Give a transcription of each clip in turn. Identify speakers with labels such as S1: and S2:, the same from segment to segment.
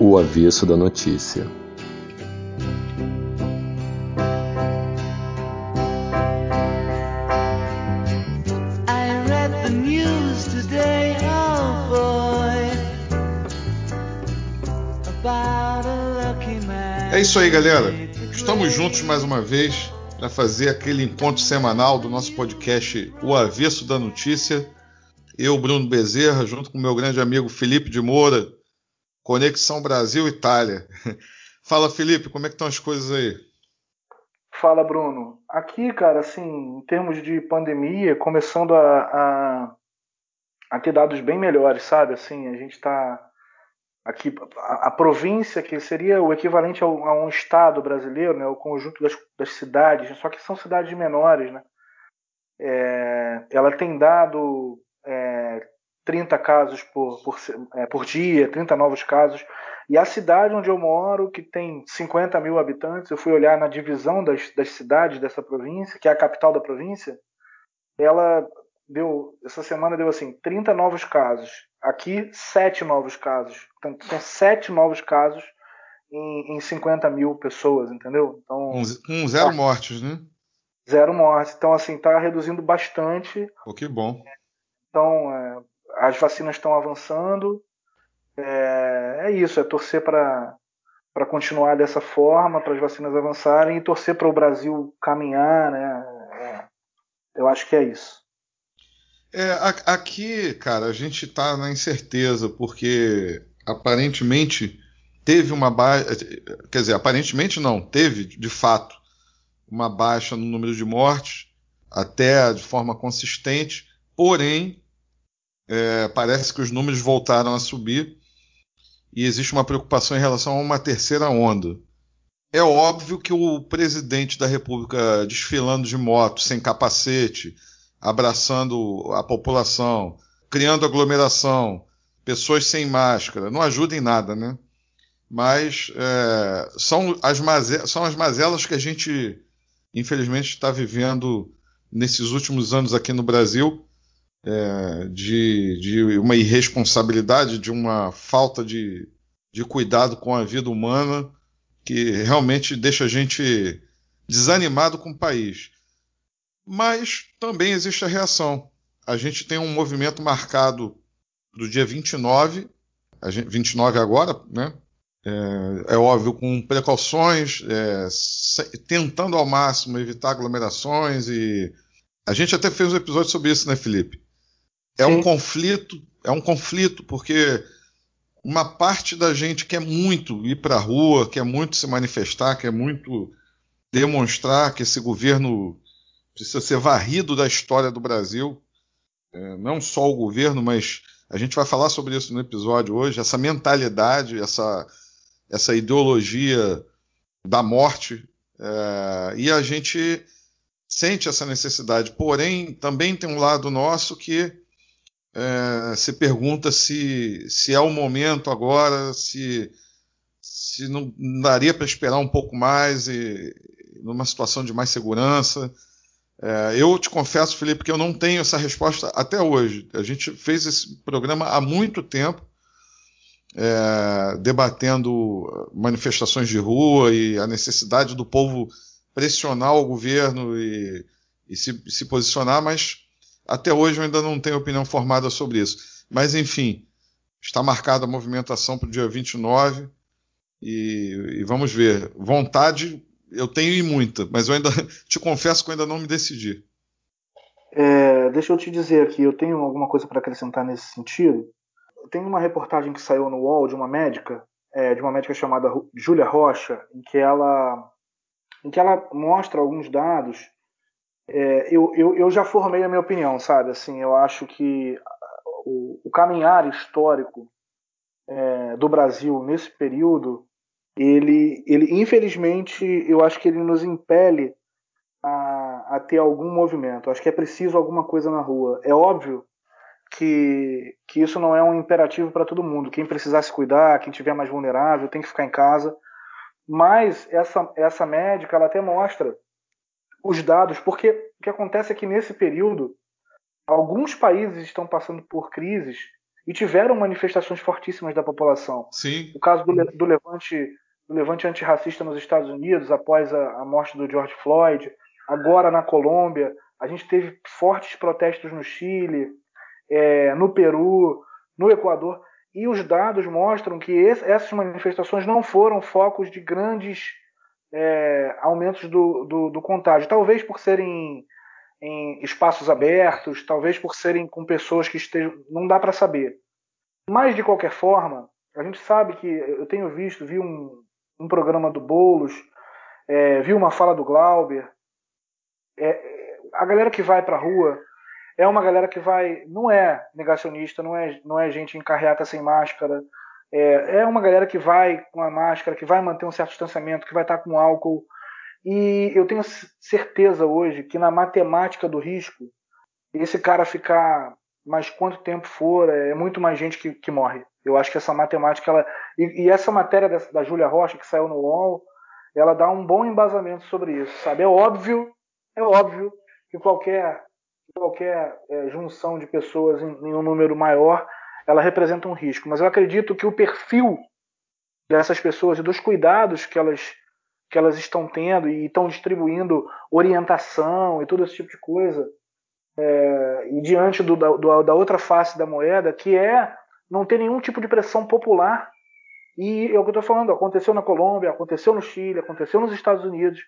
S1: o avesso da notícia.
S2: É isso aí, galera. Estamos juntos mais uma vez para fazer aquele encontro semanal do nosso podcast O Avesso da Notícia. Eu, Bruno Bezerra, junto com meu grande amigo Felipe de Moura, Conexão Brasil-Itália. Fala, Felipe, como é que estão as coisas aí?
S3: Fala, Bruno. Aqui, cara, assim, em termos de pandemia, começando a, a, a ter dados bem melhores, sabe? Assim, a gente está aqui a, a, província que seria o equivalente ao, a um estado brasileiro, né, o conjunto das, das cidades, só que são cidades menores, né? É, ela tem dado é, 30 casos por, por, é, por dia, 30 novos casos. E a cidade onde eu moro, que tem 50 mil habitantes, eu fui olhar na divisão das, das cidades dessa província, que é a capital da província, ela deu, essa semana deu assim, 30 novos casos. Aqui, 7 novos casos. Portanto, são 7 novos casos em, em 50 mil pessoas, entendeu?
S2: Então, com zero tá, mortes, né?
S3: Zero mortes. Então, assim, está reduzindo bastante.
S2: Pô, que bom.
S3: Então, é, as vacinas estão avançando. É, é, isso, é torcer para para continuar dessa forma, para as vacinas avançarem e torcer para o Brasil caminhar, né? É, eu acho que é isso.
S2: É, aqui, cara, a gente está na incerteza, porque aparentemente teve uma baixa. Quer dizer, aparentemente não, teve de fato uma baixa no número de mortes, até de forma consistente, porém, é, parece que os números voltaram a subir e existe uma preocupação em relação a uma terceira onda. É óbvio que o presidente da República desfilando de moto, sem capacete, abraçando a população, criando aglomeração, pessoas sem máscara, não ajuda em nada, né? Mas é, são, as mazelas, são as mazelas que a gente, infelizmente, está vivendo nesses últimos anos aqui no Brasil, é, de, de, uma irresponsabilidade, de uma falta de, de cuidado com a vida humana, que realmente deixa a gente desanimado com o país. Mas também existe a reação. A gente tem um movimento marcado do dia 29, a gente, 29 agora, né? É, é óbvio, com precauções, é, se, tentando ao máximo evitar aglomerações e a gente até fez um episódio sobre isso, né, Felipe? É Sim. um conflito, é um conflito porque uma parte da gente quer muito ir para a rua, quer muito se manifestar, quer muito demonstrar que esse governo precisa ser varrido da história do Brasil. É, não só o governo, mas a gente vai falar sobre isso no episódio hoje. Essa mentalidade, essa, essa ideologia da morte. É, e a gente sente essa necessidade. Porém, também tem um lado nosso que é, se pergunta se, se é o momento agora, se, se não daria para esperar um pouco mais e numa situação de mais segurança. É, eu te confesso, Felipe, que eu não tenho essa resposta até hoje. A gente fez esse programa há muito tempo, é, debatendo manifestações de rua e a necessidade do povo pressionar o governo e, e se, se, posicionar, mas até hoje eu ainda não tenho opinião formada sobre isso. Mas, enfim, está marcada a movimentação para o dia 29 e, e vamos ver. Vontade eu tenho e muita, mas eu ainda te confesso que eu ainda não me decidi.
S3: É, deixa eu te dizer aqui, eu tenho alguma coisa para acrescentar nesse sentido. Tem uma reportagem que saiu no UOL de uma médica, é, de uma médica chamada Júlia Rocha, em que ela, em que ela mostra alguns dados. É, eu, eu, eu já formei a minha opinião, sabe? Assim, eu acho que o, o caminhar histórico é, do Brasil nesse período ele, ele infelizmente, eu acho que ele nos impele a, a ter algum movimento. Acho que é preciso alguma coisa na rua. É óbvio que, que isso não é um imperativo para todo mundo. Quem precisar se cuidar, quem tiver mais vulnerável, tem que ficar em casa. Mas essa, essa médica ela até mostra os dados, porque o que acontece é que nesse período alguns países estão passando por crises e tiveram manifestações fortíssimas da população.
S2: Sim.
S3: O caso do, do levante do levante antirracista nos Estados Unidos após a, a morte do George Floyd, agora na Colômbia, a gente teve fortes protestos no Chile, é, no Peru, no Equador, e os dados mostram que esse, essas manifestações não foram focos de grandes é, aumentos do, do, do, contágio. Talvez por serem em espaços abertos, talvez por serem com pessoas que estejam. Não dá para saber. Mas, de qualquer forma, a gente sabe que. Eu tenho visto, vi um, um programa do Boulos, é, vi uma fala do Glauber. É, a galera que vai para a rua é uma galera que vai. Não é negacionista, não é, não é gente em carreata sem máscara. É, é uma galera que vai com a máscara, que vai manter um certo distanciamento, que vai estar com álcool. E eu tenho certeza hoje que na matemática do risco, esse cara ficar mais quanto tempo for, é muito mais gente que, que morre. Eu acho que essa matemática, ela, e, e essa matéria da, da Júlia Rocha, que saiu no UOL, ela dá um bom embasamento sobre isso, sabe? É óbvio, é óbvio que qualquer, qualquer é, junção de pessoas em, em um número maior ela representa um risco. Mas eu acredito que o perfil dessas pessoas e dos cuidados que elas, que elas estão tendo e estão distribuindo orientação e todo esse tipo de coisa, é, e diante do, do, da outra face da moeda, que é não ter nenhum tipo de pressão popular. E é o que eu estou falando, aconteceu na Colômbia, aconteceu no Chile, aconteceu nos Estados Unidos,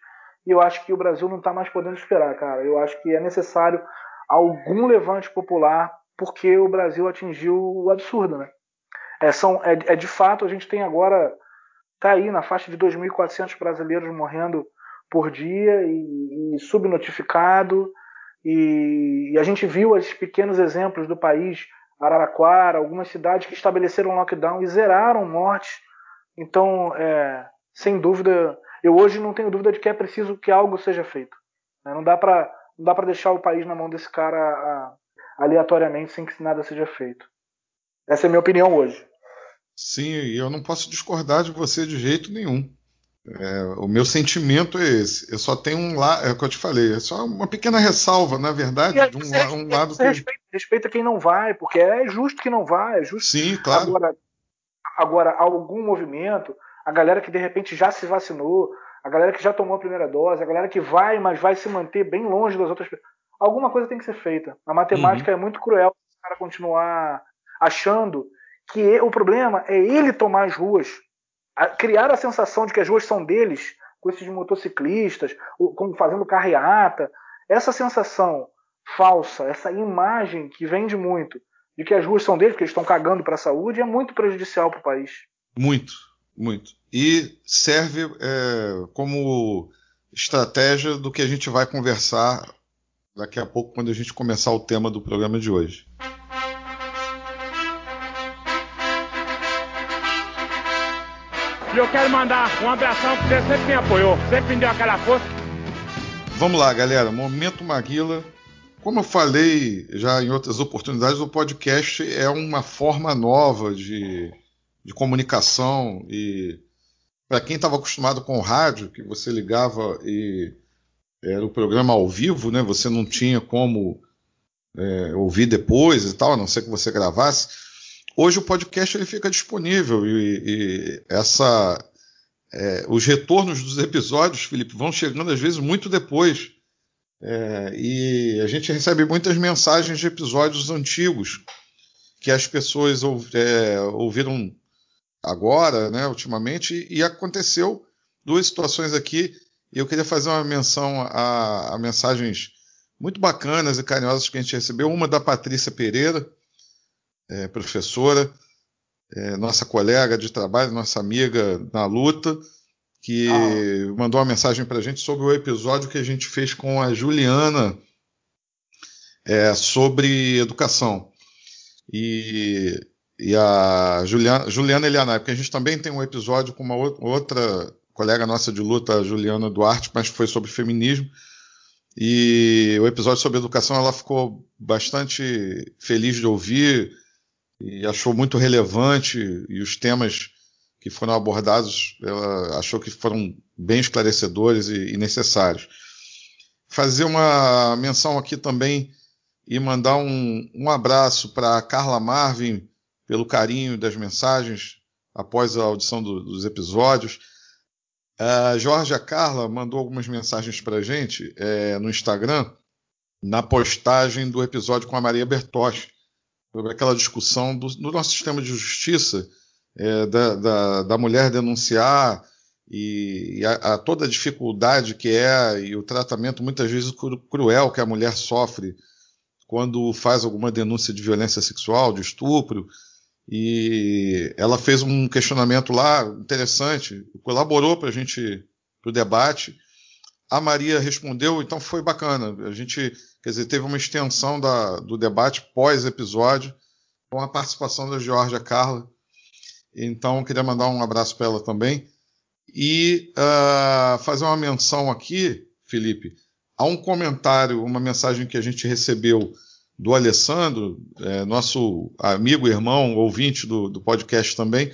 S3: e eu acho que o Brasil não está mais podendo esperar, cara. Eu acho que é necessário algum levante popular porque o Brasil atingiu o absurdo, né? É, são, é, é de fato, a gente tem agora, tá aí na faixa de 2.400 brasileiros morrendo por dia e, e subnotificado, e, e, a gente viu esses pequenos exemplos do país, Araraquara, algumas cidades que estabeleceram lockdown e zeraram mortes. Então, é, sem dúvida, eu hoje não tenho dúvida de que é preciso que algo seja feito. Né? Não dá para não dá para deixar o país na mão desse cara aleatoriamente sem que nada seja feito. Essa é a minha opinião hoje.
S2: Sim, e eu não posso discordar de você de jeito nenhum. É, o meu sentimento é esse. Eu só tenho um lado, é o que eu te falei, é só uma pequena ressalva, na verdade, de um, um lado
S3: que. Respeita, respeita, quem não vai, porque é justo que não vai, é justo.
S2: Sim, claro.
S3: Agora, agora, algum movimento, a galera que de repente já se vacinou, a galera que já tomou a primeira dose, a galera que vai, mas vai se manter bem longe das outras pessoas alguma coisa tem que ser feita. A matemática uhum. é muito cruel se o cara continuar achando que o problema é ele tomar as ruas, criar a sensação de que as ruas são deles, com esses motociclistas, como fazendo carreata. Essa sensação falsa, essa imagem que vende muito de que as ruas são deles, que eles estão cagando para a saúde, é muito prejudicial para o país.
S2: Muito, muito. E serve é, como estratégia do que a gente vai conversar daqui a pouco, quando a gente começar o tema do programa de hoje.
S4: E eu quero mandar um abração porque você sempre me apoiou, sempre me deu aquela força.
S2: Vamos lá, galera. Momento Maguila. Como eu falei já em outras oportunidades, o podcast é uma forma nova de, de comunicação e para quem estava acostumado com o rádio, que você ligava e era o programa ao vivo, né? Você não tinha como é, ouvir depois e tal, a não ser que você gravasse. Hoje o podcast ele fica disponível e, e essa, é, os retornos dos episódios, Felipe, vão chegando às vezes muito depois. É, e a gente recebe muitas mensagens de episódios antigos que as pessoas é, ouviram agora, né, ultimamente, e aconteceu duas situações aqui e eu queria fazer uma menção a, a mensagens muito bacanas e carinhosas que a gente recebeu. Uma da Patrícia Pereira, é, professora, é, nossa colega de trabalho, nossa amiga na luta, que ah. mandou uma mensagem para a gente sobre o episódio que a gente fez com a Juliana é, sobre educação. E, e a Juliana, Juliana Elianai, porque a gente também tem um episódio com uma outra colega nossa de luta, Juliana Duarte, mas foi sobre feminismo. E o episódio sobre educação ela ficou bastante feliz de ouvir e achou muito relevante e os temas que foram abordados ela achou que foram bem esclarecedores e, e necessários. Fazer uma menção aqui também e mandar um, um abraço para Carla Marvin, pelo carinho das mensagens após a audição do, dos episódios. A Jorge Carla mandou algumas mensagens para a gente é, no Instagram, na postagem do episódio com a Maria Bertotti, sobre aquela discussão do, do nosso sistema de justiça, é, da, da, da, mulher denunciar e, e a, a, toda a dificuldade que é e o tratamento muitas vezes cruel que a mulher sofre quando faz alguma denúncia de violência sexual, de estupro, e ela fez um questionamento lá interessante, colaborou para a gente, para o debate. A Maria respondeu, então foi bacana. A gente, quer dizer, teve uma extensão da, do debate pós-episódio, com a participação da Georgia Carla. Então, queria mandar um abraço para ela também. E uh, fazer uma menção aqui, Felipe, há um comentário, uma mensagem que a gente recebeu do Alessandro, é, nosso amigo, irmão, ouvinte do, do, podcast também,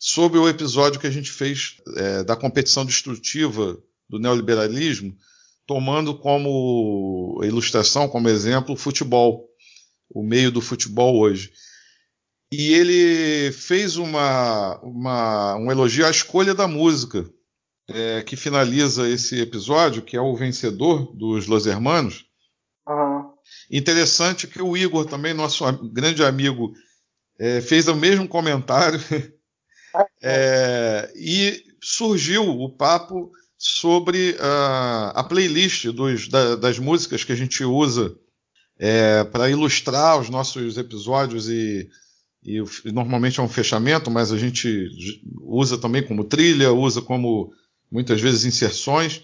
S2: sobre o episódio que a gente fez é, da competição destrutiva do neoliberalismo, tomando como ilustração, como exemplo, o futebol, o meio do futebol hoje. E ele fez uma, uma, um elogio à escolha da música é, que finaliza esse episódio, que é o vencedor dos Los Hermanos.
S3: Uhum.
S2: Interessante que o Igor, também, nosso grande amigo, é, fez o mesmo comentário. é, e surgiu o papo sobre uh, a playlist dos, da, das músicas que a gente usa é, para ilustrar os nossos episódios e, e, normalmente é um fechamento, mas a gente usa também como trilha, usa como muitas vezes inserções.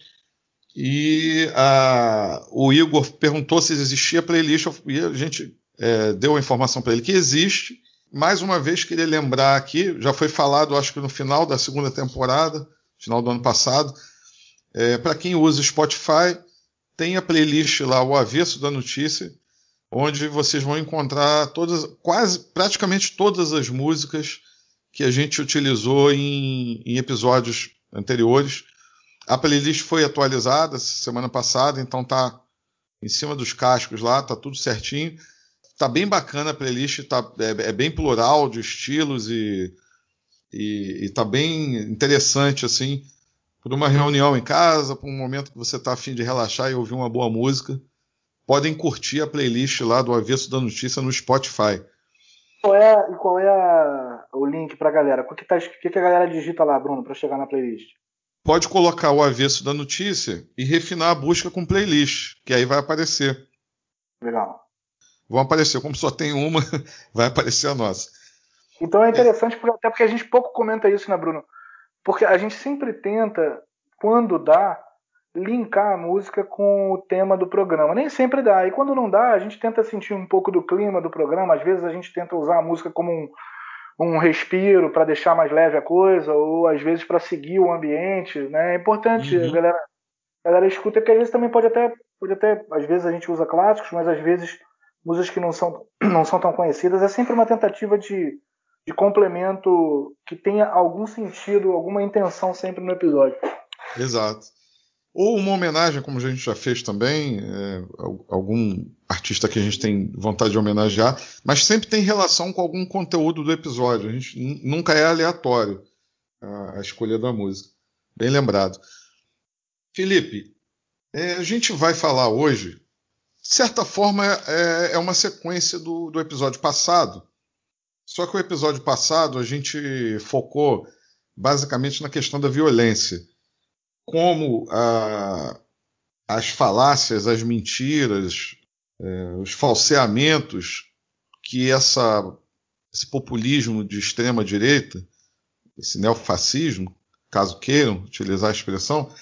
S2: E a, o Igor perguntou se existia playlist e a gente é, deu a informação para ele que existe. Mais uma vez, queria lembrar aqui, já foi falado, acho que no final da segunda temporada, final do ano passado, é, para quem usa Spotify, tem a playlist lá, o avesso da notícia, onde vocês vão encontrar todas, quase, praticamente todas as músicas que a gente utilizou em, em episódios anteriores. A playlist foi atualizada semana passada, então tá em cima dos cascos lá, tá tudo certinho. Tá bem bacana a playlist, tá, é, é bem plural de estilos e, e, e tá bem interessante assim para uma reunião em casa, para um momento que você está afim de relaxar e ouvir uma boa música. Podem curtir a playlist lá do Avesso da Notícia no Spotify.
S3: Qual é, qual é a, o link para a galera? O que, tá, que, que a galera digita lá, Bruno, para chegar na playlist?
S2: Pode colocar o avesso da notícia e refinar a busca com playlist, que aí vai aparecer.
S3: Legal.
S2: Vão aparecer, como só tem uma, vai aparecer a nossa.
S3: Então é interessante, é. até porque a gente pouco comenta isso, né, Bruno? Porque a gente sempre tenta, quando dá, linkar a música com o tema do programa. Nem sempre dá. E quando não dá, a gente tenta sentir um pouco do clima do programa. Às vezes a gente tenta usar a música como um, um respiro para deixar mais leve a coisa, ou às vezes para seguir o ambiente, né? É importante uhum. a galera, a galera escuta, porque às vezes também pode até, pode até, às vezes a gente usa clássicos, mas às vezes músicas que não são, não são tão conhecidas, é sempre uma tentativa de, de complemento que tenha algum sentido, alguma intenção sempre no episódio.
S2: Exato. Ou uma homenagem, como a gente já fez também, é, algum artista que a gente tem vontade de homenagear, mas sempre tem relação com algum conteúdo do episódio. A gente nunca é aleatório a, a escolha da música. Bem lembrado. Felipe, é, a gente vai falar hoje, de certa forma, é, é uma sequência do, do episódio passado. Só que o episódio passado a gente focou basicamente na questão da violência como a, as falácias, as mentiras, é, os falseamentos que essa, esse populismo de extrema direita, esse neofascismo, caso queiram utilizar a expressão,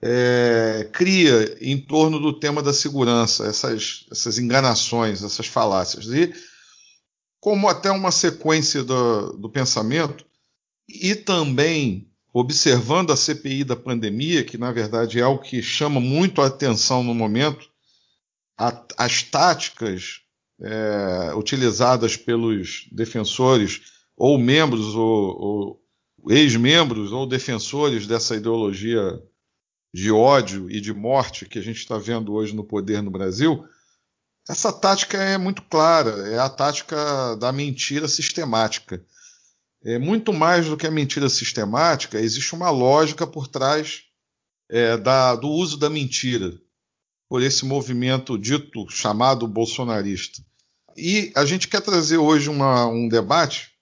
S2: é, cria em torno do tema da segurança, essas, essas enganações, essas falácias. E como até uma sequência do, do pensamento, e também observando a CPI da pandemia, que na verdade é o que chama muito a atenção no momento, a, as táticas é, utilizadas pelos defensores ou membros ou, ou ex-membros ou defensores dessa ideologia de ódio e de morte que a gente está vendo hoje no poder no Brasil, Essa tática é muito clara, é a tática da mentira sistemática. É muito mais do que a mentira sistemática, existe uma lógica por trás é, da, do uso da mentira por esse movimento dito chamado bolsonarista. E a gente quer trazer hoje uma, um debate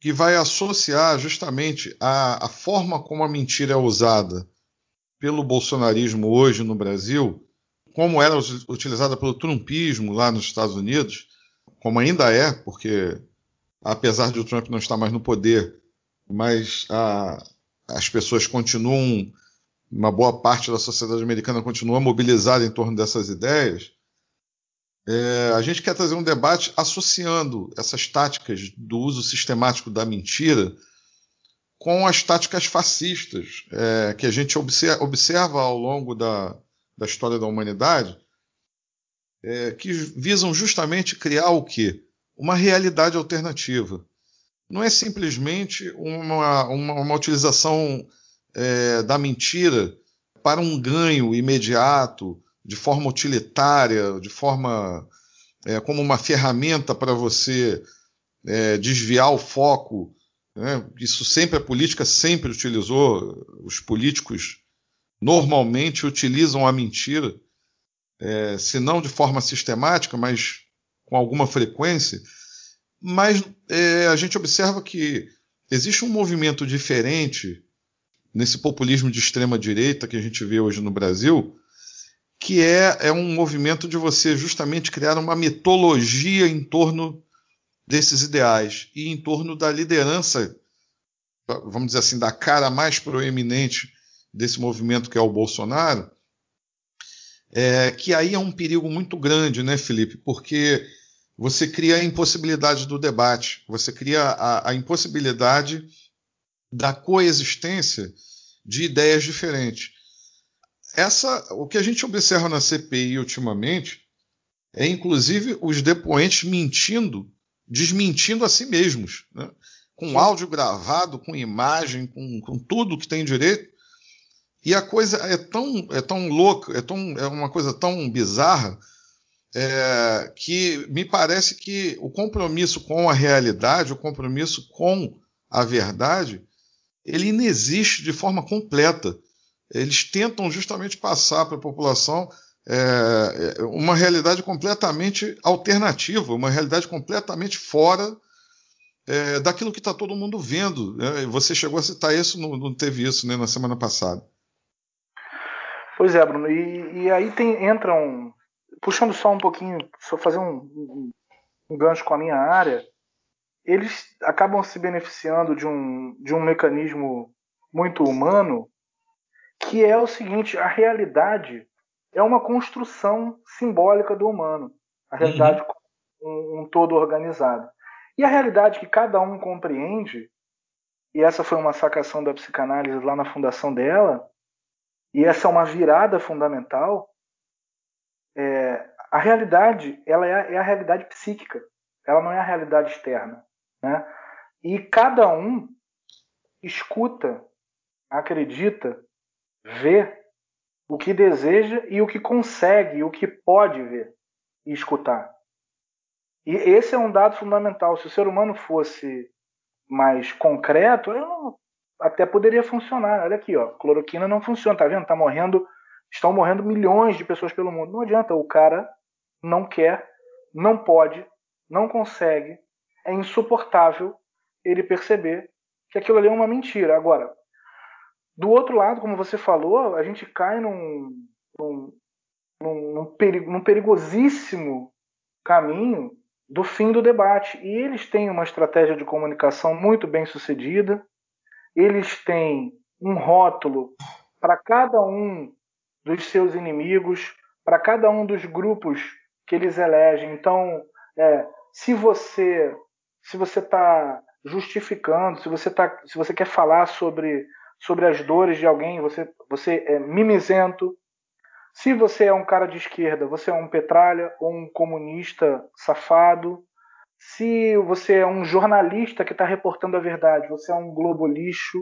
S2: que vai associar justamente a, a forma como a mentira é usada pelo bolsonarismo hoje no Brasil, como era utilizada pelo trumpismo lá nos Estados Unidos, como ainda é, porque apesar de o Trump não estar mais no poder, mas a, as pessoas continuam, uma boa parte da sociedade americana continua mobilizada em torno dessas ideias. É, a gente quer trazer um debate associando essas táticas do uso sistemático da mentira com as táticas fascistas é, que a gente observa, ao longo da, da, história da humanidade, é, que visam justamente criar o quê? Uma realidade alternativa. Não é simplesmente uma, uma, uma utilização é, da mentira para um ganho imediato, de forma utilitária, de forma é, como uma ferramenta para você é, desviar o foco. Né? Isso sempre a política sempre utilizou. Os políticos normalmente utilizam a mentira, é, se não de forma sistemática, mas com alguma frequência. Mas é, a gente observa que existe um movimento diferente nesse populismo de extrema direita que a gente vê hoje no Brasil, que é, é um movimento de você justamente criar uma mitologia em torno desses ideais e em torno da liderança, vamos dizer assim, da cara mais proeminente desse movimento que é o Bolsonaro, é, que aí é um perigo muito grande, né, Felipe? Porque você cria a impossibilidade do debate, você cria a, a impossibilidade da coexistência de ideias diferentes essa, o que a gente observa na CPI ultimamente é inclusive os depoentes mentindo, desmentindo a si mesmos, né? com áudio gravado, com imagem, com, com, tudo que tem direito. E a coisa é tão, é tão louca, é, tão, é uma coisa tão bizarra é, que me parece que o compromisso com a realidade, o compromisso com a verdade, ele inexiste de forma completa eles tentam justamente passar para a população é, uma realidade completamente alternativa, uma realidade completamente fora é, daquilo que está todo mundo vendo. Né? Você chegou a citar isso, não, não teve isso né, na semana passada.
S3: Pois é, Bruno. E, e aí tem, entram, puxando só um pouquinho, só fazer um, um, um gancho com a minha área, eles acabam se beneficiando de um, de um mecanismo muito humano que é o seguinte: a realidade é uma construção simbólica do humano, a realidade uhum. um, um todo organizado. E a realidade que cada um compreende, e essa foi uma sacação da psicanálise lá na fundação dela, e essa é uma virada fundamental, é, a realidade ela é, é, a realidade psíquica, ela não é a realidade externa. Né? E cada um escuta, acredita, vê o que deseja e o que consegue, o que pode ver e escutar. E esse é um dado fundamental. Se o ser humano fosse mais concreto, eu até poderia funcionar. Olha aqui, ó, cloroquina não funciona, tá vendo? Tá morrendo, estão morrendo milhões de pessoas pelo mundo. Não adianta, o cara não quer, não pode, não consegue, é insuportável ele perceber que aquilo ali é uma mentira. Agora, do outro lado, como você falou, a gente cai num, num, num, num, perigo, num perigosíssimo caminho do fim do debate. E eles têm uma estratégia de comunicação muito bem sucedida, eles têm um rótulo para cada um dos seus inimigos, para cada um dos grupos que eles elegem. Então, é, se você se você está justificando, se você tá, se você quer falar sobre sobre as dores de alguém, você, você é mimizento. Se você é um cara de esquerda, você é um petralha ou um comunista safado. Se você é um jornalista que está reportando a verdade, você é um globo lixo.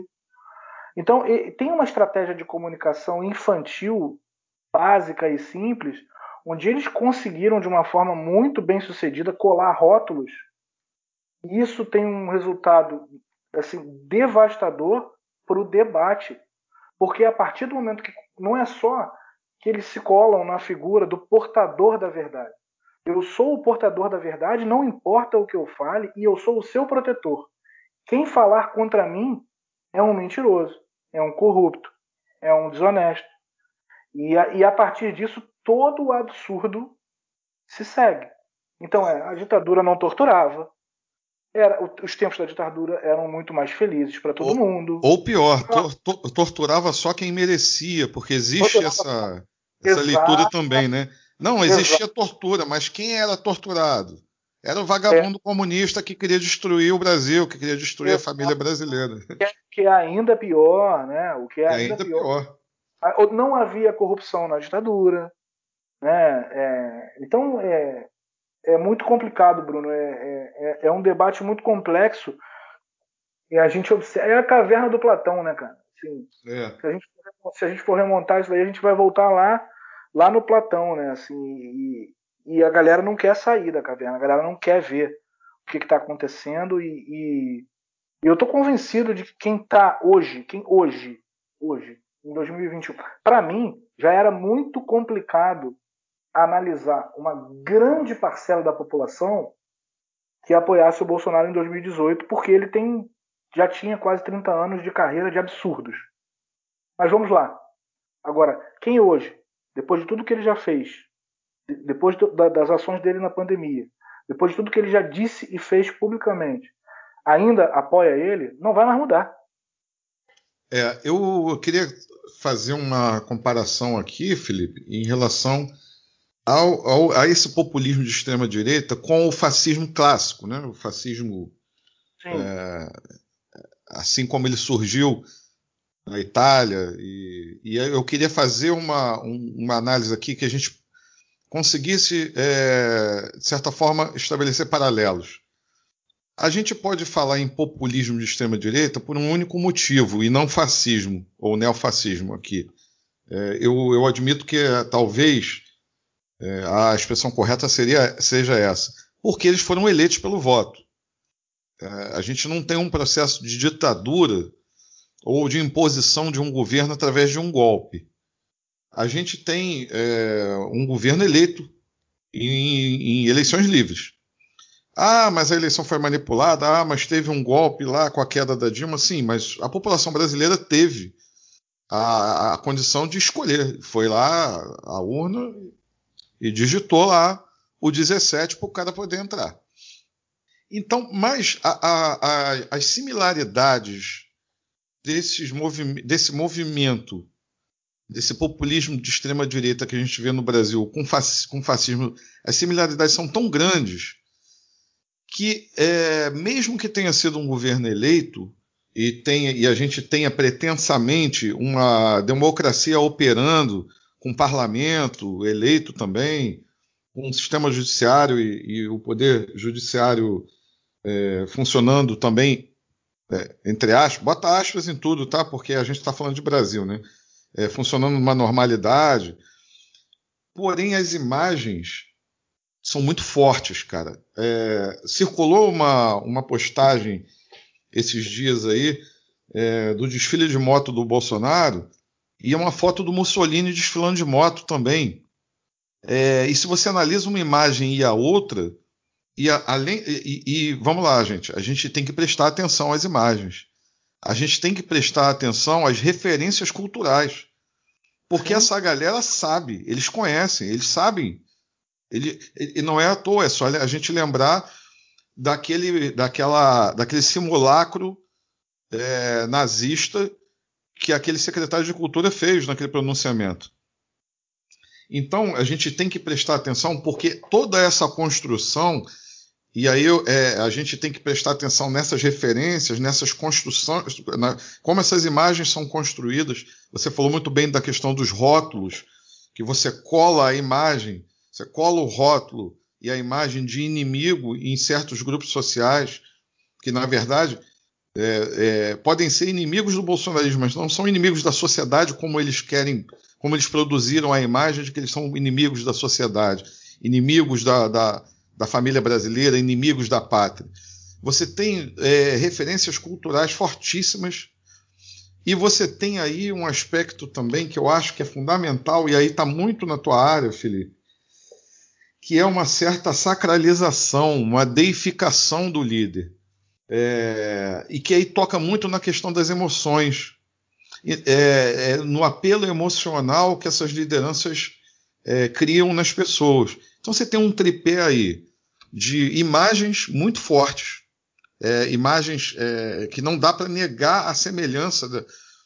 S3: Então, tem uma estratégia de comunicação infantil, básica e simples, onde eles conseguiram, de uma forma muito bem sucedida, colar rótulos. E isso tem um resultado assim, devastador para o debate. Porque a partir do momento que não é só que eles se colam na figura do portador da verdade. Eu sou o portador da verdade, não importa o que eu fale, e eu sou o seu protetor. Quem falar contra mim é um mentiroso, é um corrupto, é um desonesto. E a, e a partir disso, todo o absurdo se segue. Então, é, a ditadura não torturava, era, os tempos da ditadura eram muito mais felizes para todo
S2: ou,
S3: mundo.
S2: Ou pior, tor tor torturava só quem merecia, porque existe essa, essa leitura também, né? Não, existia Exato. tortura, mas quem era torturado? Era o vagabundo é. comunista que queria destruir o Brasil, que queria destruir Exato. a família brasileira.
S3: Que, é, que é ainda pior, né? O que é ainda, ainda pior. pior. Ah, não havia corrupção na ditadura, né? É, então, é, é muito complicado, Bruno. É, é, é, é, um debate muito complexo. E a gente observa. É a caverna do Platão, né, cara? Assim, é. se, a gente, se, a gente, for remontar isso daí, a gente vai voltar lá, lá no Platão, né? Assim, e, e a galera não quer sair da caverna, a galera não quer ver o que está acontecendo. E, e, eu estou convencido de que quem está hoje, quem hoje, hoje, em 2021, para mim, já era muito complicado analisar uma grande parcela da população que apoiasse o Bolsonaro em 2018, porque ele tem já tinha quase 30 anos de carreira de absurdos. Mas vamos lá. Agora, quem hoje, depois de tudo que ele já fez, depois do, da, das ações dele na pandemia, depois de tudo que ele já disse e fez publicamente, ainda apoia ele, não vai mais mudar.
S2: É, eu queria fazer uma comparação aqui, Felipe, em relação ao, ao, a esse populismo de extrema direita com o fascismo clássico, né? O fascismo, é, assim como ele surgiu na Itália e, e eu queria fazer uma, uma análise aqui que a gente conseguisse, é, de certa forma, estabelecer paralelos. A gente pode falar em populismo de extrema direita por um único motivo e não fascismo ou neofascismo aqui. É, eu, eu admito que talvez é, a expressão correta seria, seja essa. Porque eles foram eleitos pelo voto. É, a gente não tem um processo de ditadura ou de imposição de um governo através de um golpe. A gente tem é, um governo eleito em, em, eleições livres. Ah, mas a eleição foi manipulada. Ah, mas teve um golpe lá com a queda da Dilma. Sim, mas a população brasileira teve a, a condição de escolher. Foi lá a urna e digitou lá o 17 para o cara poder entrar. Então, mas a, a, as similaridades desses movi desse movimento, desse populismo de extrema direita que a gente vê no Brasil com, fac com fascismo, as similaridades são tão grandes que, é, mesmo que tenha sido um governo eleito e, tenha, e a gente tenha pretensamente uma democracia operando com parlamento eleito também, com um sistema judiciário e, e o poder judiciário é, funcionando também, é, entre aspas, bota aspas em tudo, tá? Porque a gente está falando de Brasil, né? É, funcionando numa normalidade. Porém, as imagens são muito fortes, cara. É, circulou uma, uma postagem esses dias aí é, do desfile de moto do Bolsonaro e é uma foto do Mussolini desfilando de moto também. É, e se você analisa uma imagem e a outra, e, a, além, e, e, vamos lá, gente, a gente tem que prestar atenção às imagens. A gente tem que prestar atenção às referências culturais. Porque Sim. essa galera sabe, eles conhecem, eles sabem. Ele, ele, não é à toa, é só a gente lembrar daquele, daquela, daquele simulacro é, nazista que aquele secretário de Cultura fez naquele pronunciamento. Então, a gente tem que prestar atenção, porque toda essa construção, e aí é, a gente tem que prestar atenção nessas referências, nessas construções, na, como essas imagens são construídas. Você falou muito bem da questão dos rótulos, que você cola a imagem, você cola o rótulo e a imagem de inimigo em certos grupos sociais, que na verdade é, é, podem ser inimigos do bolsonarismo, mas não são inimigos da sociedade como eles querem como eles produziram a imagem de que eles são inimigos da sociedade, inimigos da, da, da família brasileira, inimigos da pátria. Você tem é, referências culturais fortíssimas e você tem aí um aspecto também que eu acho que é fundamental, e aí está muito na tua área, Felipe, que é uma certa sacralização, uma deificação do líder. É, e que aí toca muito na questão das emoções, é, é, no apelo emocional que essas lideranças é, criam nas pessoas. Então você tem um tripé aí de imagens muito fortes, é, imagens é, que não dá para negar a semelhança da,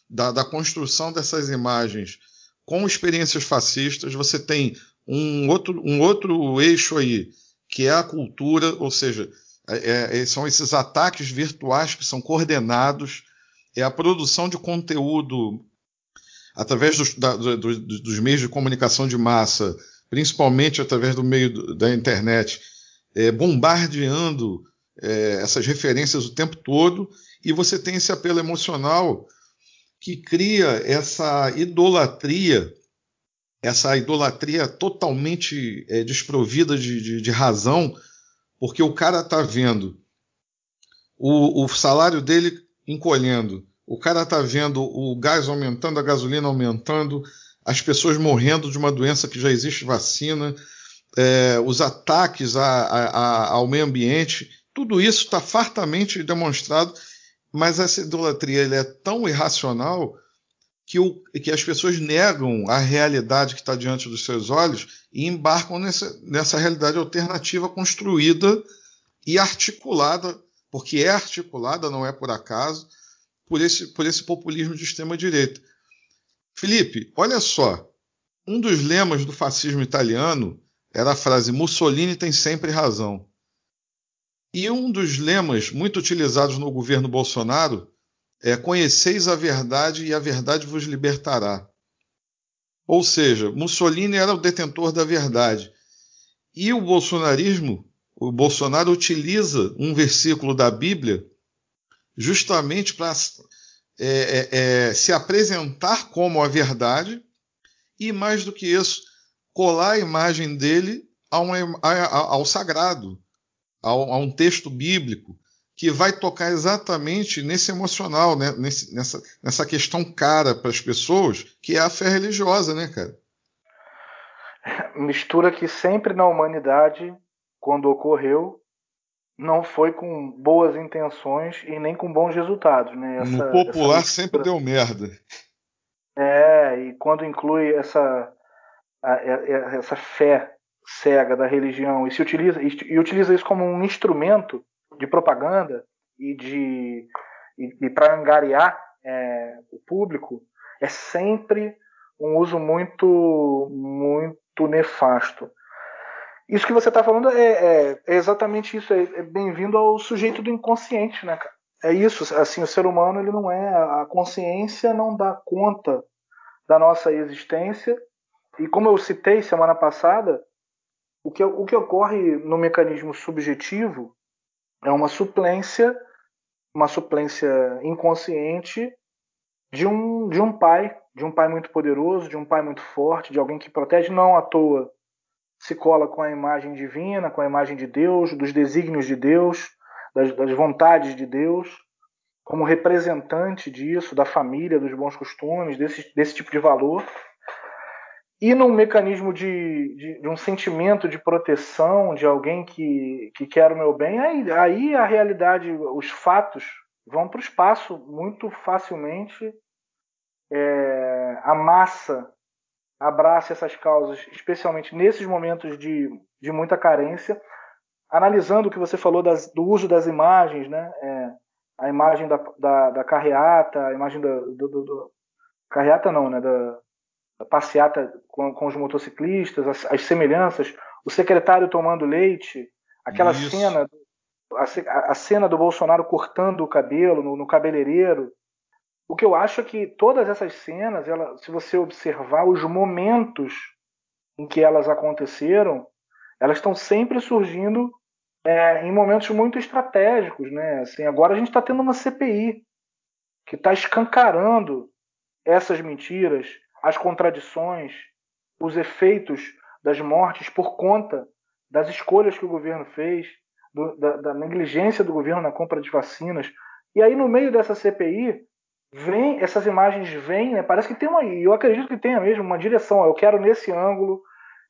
S2: da, da, construção dessas imagens com experiências fascistas. Você tem um outro, um outro eixo aí, que é a cultura, ou seja, é, é são esses ataques virtuais que são coordenados, é a produção de conteúdo através dos, da, do, dos meios de comunicação de massa, principalmente através do meio da internet, é, bombardeando é, essas referências o tempo todo, e você tem esse apelo emocional que cria essa idolatria, essa idolatria totalmente é, desprovida de, de, de, razão, porque o cara está vendo o, o salário dele encolhendo, o cara está vendo o gás aumentando, a gasolina aumentando, as pessoas morrendo de uma doença que já existe vacina, é, os ataques a, a, ao meio ambiente, tudo isso está fartamente demonstrado, mas essa idolatria é tão irracional que, o, que, as pessoas negam a realidade que está diante dos seus olhos e embarcam nessa, nessa realidade alternativa construída e articulada, porque é articulada, não é por acaso, por esse, por esse populismo de extrema-direita. Felipe, olha só, um dos lemas do fascismo italiano era a frase Mussolini tem sempre razão. E um dos lemas muito utilizados no governo Bolsonaro é conheceis a verdade e a verdade vos libertará. Ou seja, Mussolini era o detentor da verdade. E o bolsonarismo, o Bolsonaro utiliza um versículo da Bíblia justamente para é, é, é, se apresentar como a verdade e, mais do que isso, colar a imagem dele ao, ao sagrado, ao, a um texto bíblico que vai tocar exatamente nesse emocional, né? nesse, nessa, nessa questão cara para as pessoas, que é a fé religiosa, né, cara?
S3: Mistura que sempre na humanidade, quando ocorreu, não foi com boas intenções e nem com bons resultados, né?
S2: Essa, no popular sempre deu merda.
S3: É, e quando inclui essa, essa fé cega da religião e se utiliza e utiliza isso como um instrumento de propaganda e de e, e para angariar é, o público é sempre um uso muito muito nefasto. Isso que você está falando é, é, é, exatamente isso, é, é bem-vindo ao sujeito do inconsciente, né, cara? É isso, assim, o ser humano ele não é a consciência não dá conta da nossa existência e como eu citei semana passada, o que, o que ocorre no mecanismo subjetivo é uma suplência, uma suplência inconsciente de um, de um pai, de um pai muito poderoso, de um pai muito forte, de alguém que protege, não à toa se cola com a imagem divina, com a imagem de Deus, dos desígnios de Deus, das, das vontades de Deus, como representante disso, da família, dos bons costumes, desse, desse tipo de valor e num mecanismo de, de, de, um sentimento de proteção de alguém que, que quer o meu bem, aí, aí a realidade, os fatos vão para o espaço muito facilmente. É, a massa abraça essas causas, especialmente nesses momentos de, de muita carência. Analisando o que você falou das, do uso das imagens, né? É, a imagem da, da, da, carreata, a imagem da, do, do, do carreata não, né? Da, passeata com, com os motociclistas, as, as, semelhanças, o secretário tomando leite, aquela Isso. cena, a, a, cena do Bolsonaro cortando o cabelo no, no, cabeleireiro. O que eu acho é que todas essas cenas, ela, se você observar os momentos em que elas aconteceram, elas estão sempre surgindo é, em momentos muito estratégicos, né? Assim, agora a gente está tendo uma CPI que está escancarando essas mentiras, as contradições, os efeitos das mortes por conta das escolhas que o governo fez, do, da, da, negligência do governo na compra de vacinas. E aí, no meio dessa CPI, vem essas imagens vêm, né, parece que tem uma, eu acredito que tenha mesmo uma direção. Eu quero nesse ângulo,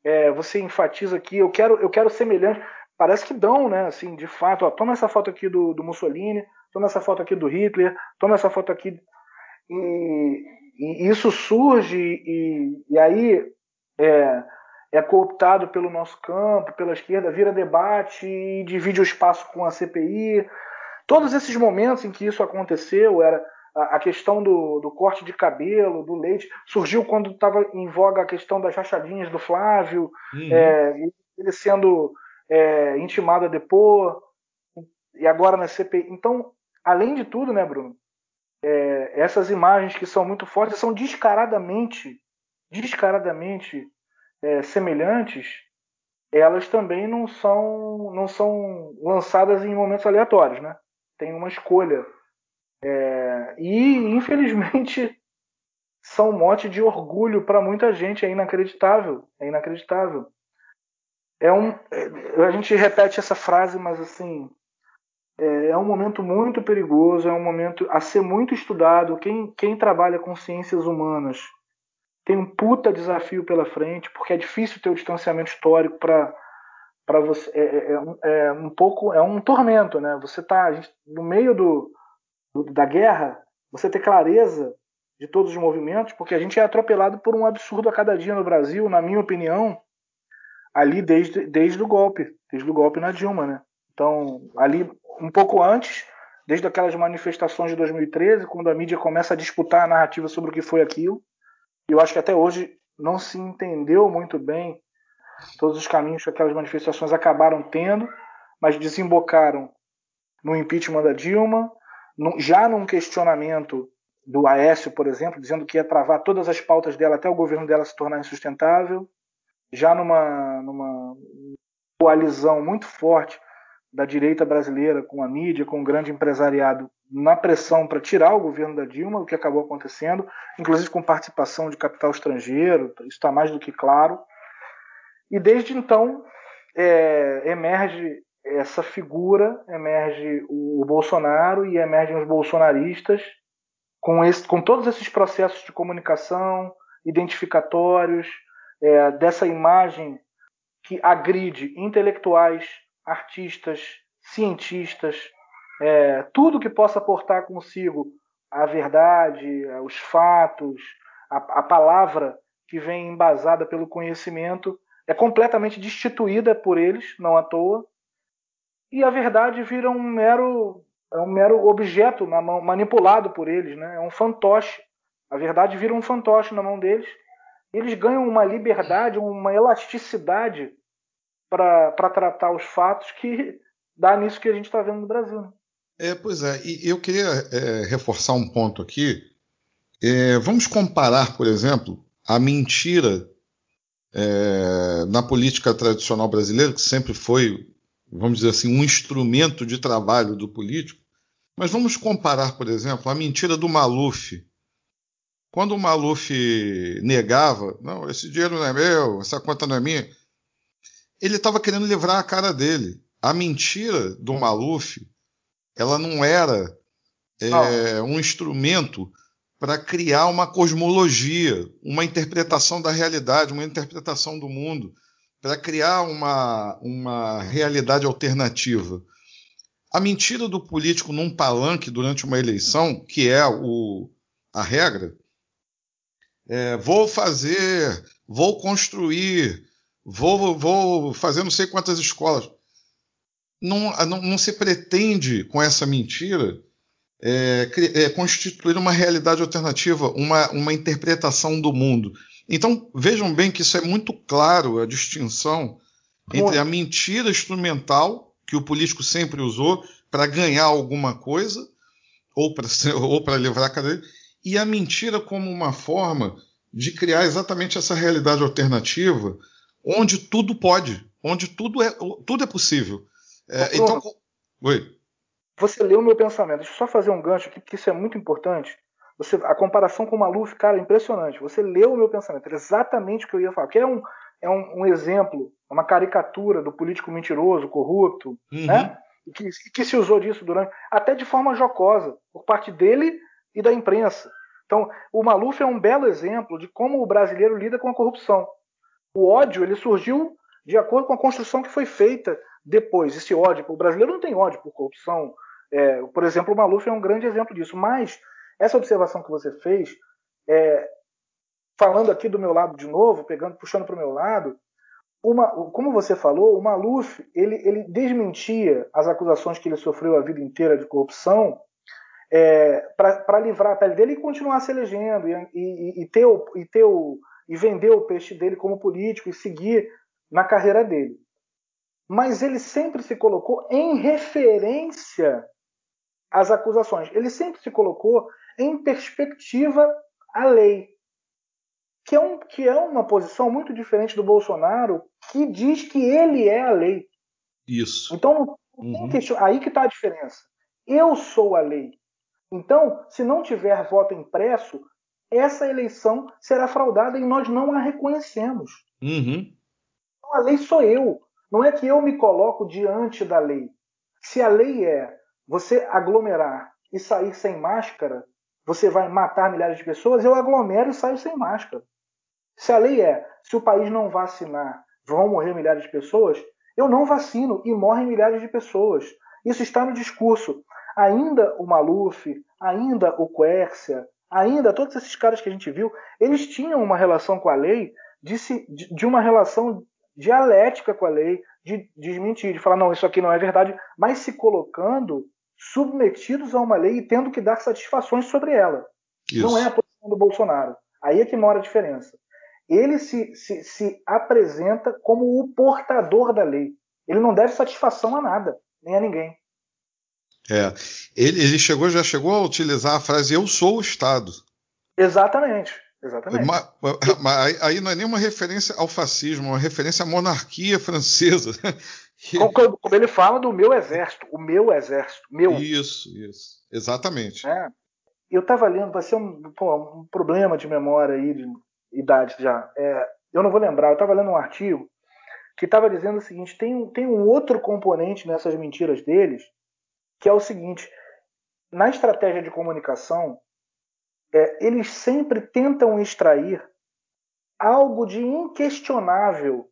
S3: é, você enfatiza aqui, eu quero, eu quero semelhante. Parece que dão, né? Assim, de fato, ó, toma essa foto aqui do, do Mussolini, toma essa foto aqui do Hitler, toma essa foto aqui. E, e isso surge, e, e aí é, é cooptado pelo nosso campo, pela esquerda, vira debate e divide o espaço com a CPI. Todos esses momentos em que isso aconteceu, era a, questão do, do, corte de cabelo, do leite, surgiu quando estava em voga a questão das rachadinhas do Flávio, uhum. é, ele sendo é, intimado a depor, e agora na CPI. Então, além de tudo, né, Bruno, é, essas imagens que são muito fortes são descaradamente, descaradamente é, semelhantes, elas também não são, não são lançadas em momentos aleatórios, né? Tem uma escolha. É, e, infelizmente, são mote de orgulho para muita gente. É inacreditável. É inacreditável. É um, é, a gente repete essa frase, mas assim, é, é um momento muito perigoso, é um momento a ser muito estudado. Quem, quem trabalha com ciências humanas tem um puta desafio pela frente, porque é difícil ter o distanciamento histórico para para você é, é, é, é, um pouco é um tormento, né? Você tá no meio do, do, da guerra, você ter clareza de todos os movimentos, porque a gente é atropelado por um absurdo a cada dia no Brasil, na minha opinião, ali desde, desde o golpe, desde o golpe na Dilma, né? Então, ali um pouco antes, desde aquelas manifestações de 2013, quando a mídia começa a disputar a narrativa sobre o que foi aquilo, eu acho que até hoje não se entendeu muito bem todos os caminhos que aquelas manifestações acabaram tendo, mas desembocaram no impeachment da Dilma, já num questionamento do Aécio, por exemplo, dizendo que ia travar todas as pautas dela até o governo dela se tornar insustentável, já numa, numa coalizão muito forte da direita brasileira com a mídia, com o grande empresariado na pressão para tirar o governo da Dilma, o que acabou acontecendo, inclusive com participação de capital estrangeiro, isso está mais do que claro. E desde então é, emerge essa figura, emerge o, Bolsonaro e emergem os bolsonaristas com, esse, com todos esses processos de comunicação identificatórios, é, dessa imagem que agride intelectuais, artistas, cientistas, é, tudo que possa aportar consigo a verdade, os fatos, a, a palavra que vem embasada pelo conhecimento é completamente destituída por eles, não à toa, e a verdade vira um mero é um mero objeto na mão, manipulado por eles, né? É um fantoche. A verdade vira um fantoche na mão deles. Eles ganham uma liberdade, uma elasticidade para tratar os fatos que dá nisso que a gente está vendo no Brasil. Né?
S2: É, pois é, e eu queria é, reforçar um ponto aqui. É, vamos comparar, por exemplo, a mentira é, na política tradicional brasileira, que sempre foi, vamos dizer assim, um instrumento de trabalho do político. Mas vamos comparar, por exemplo, a mentira do Maluf. Quando o Maluf negava, não, esse dinheiro não é meu, essa conta não é minha, ele estava querendo livrar a cara dele. A mentira do Maluf ela não era é, um instrumento para criar uma cosmologia, uma interpretação da realidade, uma interpretação do mundo, para criar uma, uma realidade alternativa. A mentira do político num palanque durante uma eleição, que é o, a regra, é, vou fazer, vou construir, vou, vou fazer não sei quantas escolas não, não, não se pretende, com essa mentira, é, é, constituir uma realidade alternativa, uma, uma interpretação do mundo. Então, vejam bem que isso é muito claro a distinção entre a mentira instrumental, que o político sempre usou para ganhar alguma coisa, ou para livrar a cadeia, e a mentira como uma forma de criar exatamente essa realidade alternativa, onde tudo pode, onde tudo é, tudo é possível. É, então, oi.
S3: Você leu o meu pensamento. Deixa eu só fazer um gancho aqui, porque isso é muito importante. Você, a comparação com o Maluf, cara, é impressionante. Você leu o meu pensamento, era exatamente o que eu ia falar. Que é um, é um, um exemplo, uma caricatura do político mentiroso, corrupto, uhum. né? E que, que se usou disso durante, até de forma jocosa, por parte dele e da imprensa. Então, o Maluf é um belo exemplo de como o brasileiro lida com a corrupção. O ódio ele surgiu de acordo com a construção que foi feita depois. Esse ódio, o brasileiro não tem ódio por corrupção. É, por exemplo, o Maluf é um grande exemplo disso. Mas essa observação que você fez, é, falando aqui do meu lado de novo, pegando, puxando para o meu lado, uma, como você falou, o Maluf ele, ele desmentia as acusações que ele sofreu a vida inteira de corrupção é, para livrar a pele dele e continuar se elegendo e, e, e, ter o, e, ter o, e vender o peixe dele como político e seguir na carreira dele. Mas ele sempre se colocou em referência às acusações. Ele sempre se colocou em perspectiva à lei que é, um, que é uma posição muito diferente do Bolsonaro, que diz que ele é a lei.
S2: Isso.
S3: Então, uhum. aí que está a diferença. Eu sou a lei. Então, se não tiver voto impresso, essa eleição será fraudada e nós não a reconhecemos.
S2: Uhum.
S3: Então, a lei sou eu. Não é que eu me coloco diante da lei. Se a lei é você aglomerar e sair sem máscara, você vai matar milhares de pessoas, eu aglomero e saio sem máscara. Se a lei é, se o país não vacinar, vão morrer milhares de pessoas, eu não vacino e morrem milhares de pessoas. Isso está no discurso. Ainda o Maluf, ainda o Quercia, ainda todos esses caras que a gente viu, eles tinham uma relação com a lei de, se, de, de uma relação dialética com a lei, de, de desmentir, de falar, não, isso aqui não é verdade, mas se colocando submetidos a uma lei e tendo que dar satisfações sobre ela. Isso. Não é a posição do Bolsonaro. Aí é que mora a diferença ele se, se, se apresenta como o portador da lei. Ele não deve satisfação a nada, nem a ninguém.
S2: É, ele, ele chegou, já chegou a utilizar a frase "eu sou o Estado".
S3: Exatamente, exatamente.
S2: Mas, mas aí não é nenhuma referência ao fascismo, é uma referência à monarquia francesa.
S3: Como, como, ele fala do meu exército, o meu exército, meu.
S2: Isso, isso, exatamente.
S3: É. Eu estava lendo, vai ser um, pô, um problema de memória aí de, idade já. É, eu não vou lembrar, eu estava lendo um artigo que estava dizendo o seguinte: tem tem um outro componente nessas mentiras deles, que é o seguinte: na estratégia de comunicação, é, eles sempre tentam extrair algo de inquestionável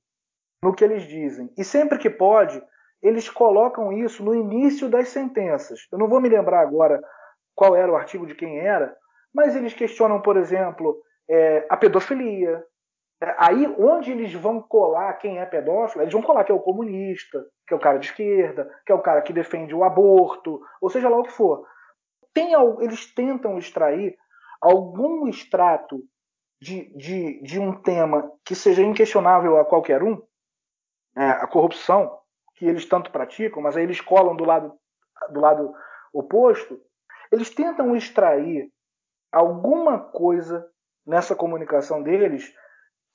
S3: no que eles dizem. E sempre que pode, eles colocam isso no início das sentenças. Eu não vou me lembrar agora qual era o artigo de quem era, mas eles questionam, por exemplo, é, a pedofilia. Aí, onde eles vão colar quem é pedófilo, eles vão colar que é o comunista, que é o cara de esquerda, que é o cara que defende o aborto, ou seja lá o que for. Tem, eles tentam extrair algum extrato de, de, de um tema que seja inquestionável a qualquer um, é, a corrupção, que eles tanto praticam, mas aí eles colam do lado, do lado oposto, eles tentam extrair alguma coisa nessa comunicação deles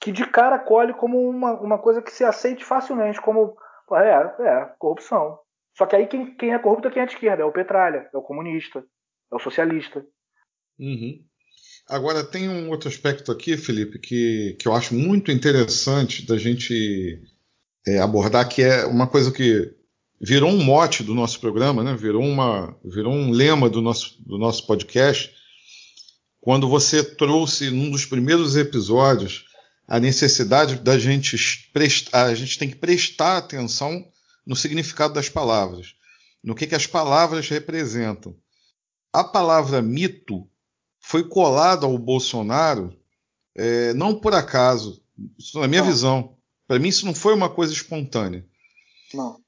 S3: que de cara colhe como uma, uma coisa que se aceite facilmente, como é, é, corrupção. Só que aí quem, quem é corrupto é quem é de esquerda, é o Petralha, é o comunista, é o socialista.
S2: Uhum. Agora, tem um outro aspecto aqui, Felipe, que, que eu acho muito interessante da gente é, abordar, que é uma coisa que virou um mote do nosso programa, né? virou, uma, virou um lema do nosso, do nosso podcast, quando você trouxe num dos primeiros episódios a necessidade da gente prestar, a gente tem que prestar atenção no significado das palavras, no que, que as palavras representam. A palavra mito foi colada ao Bolsonaro é, não por acaso, isso na minha não. visão. Para mim, isso não foi uma coisa espontânea.
S3: Não.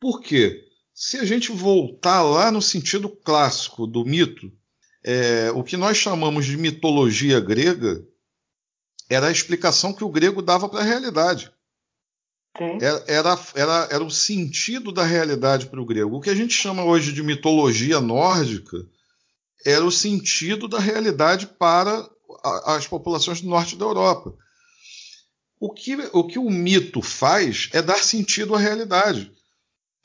S2: Por quê? Se a gente voltar lá no sentido clássico do mito, é, o que nós chamamos de mitologia grega era a explicação que o grego dava para a realidade. Era, era, era, era, o sentido da realidade para o grego. O que a gente chama hoje de mitologia nórdica era o sentido da realidade para a, as populações do norte da Europa. O que, o que o mito faz é dar sentido à realidade.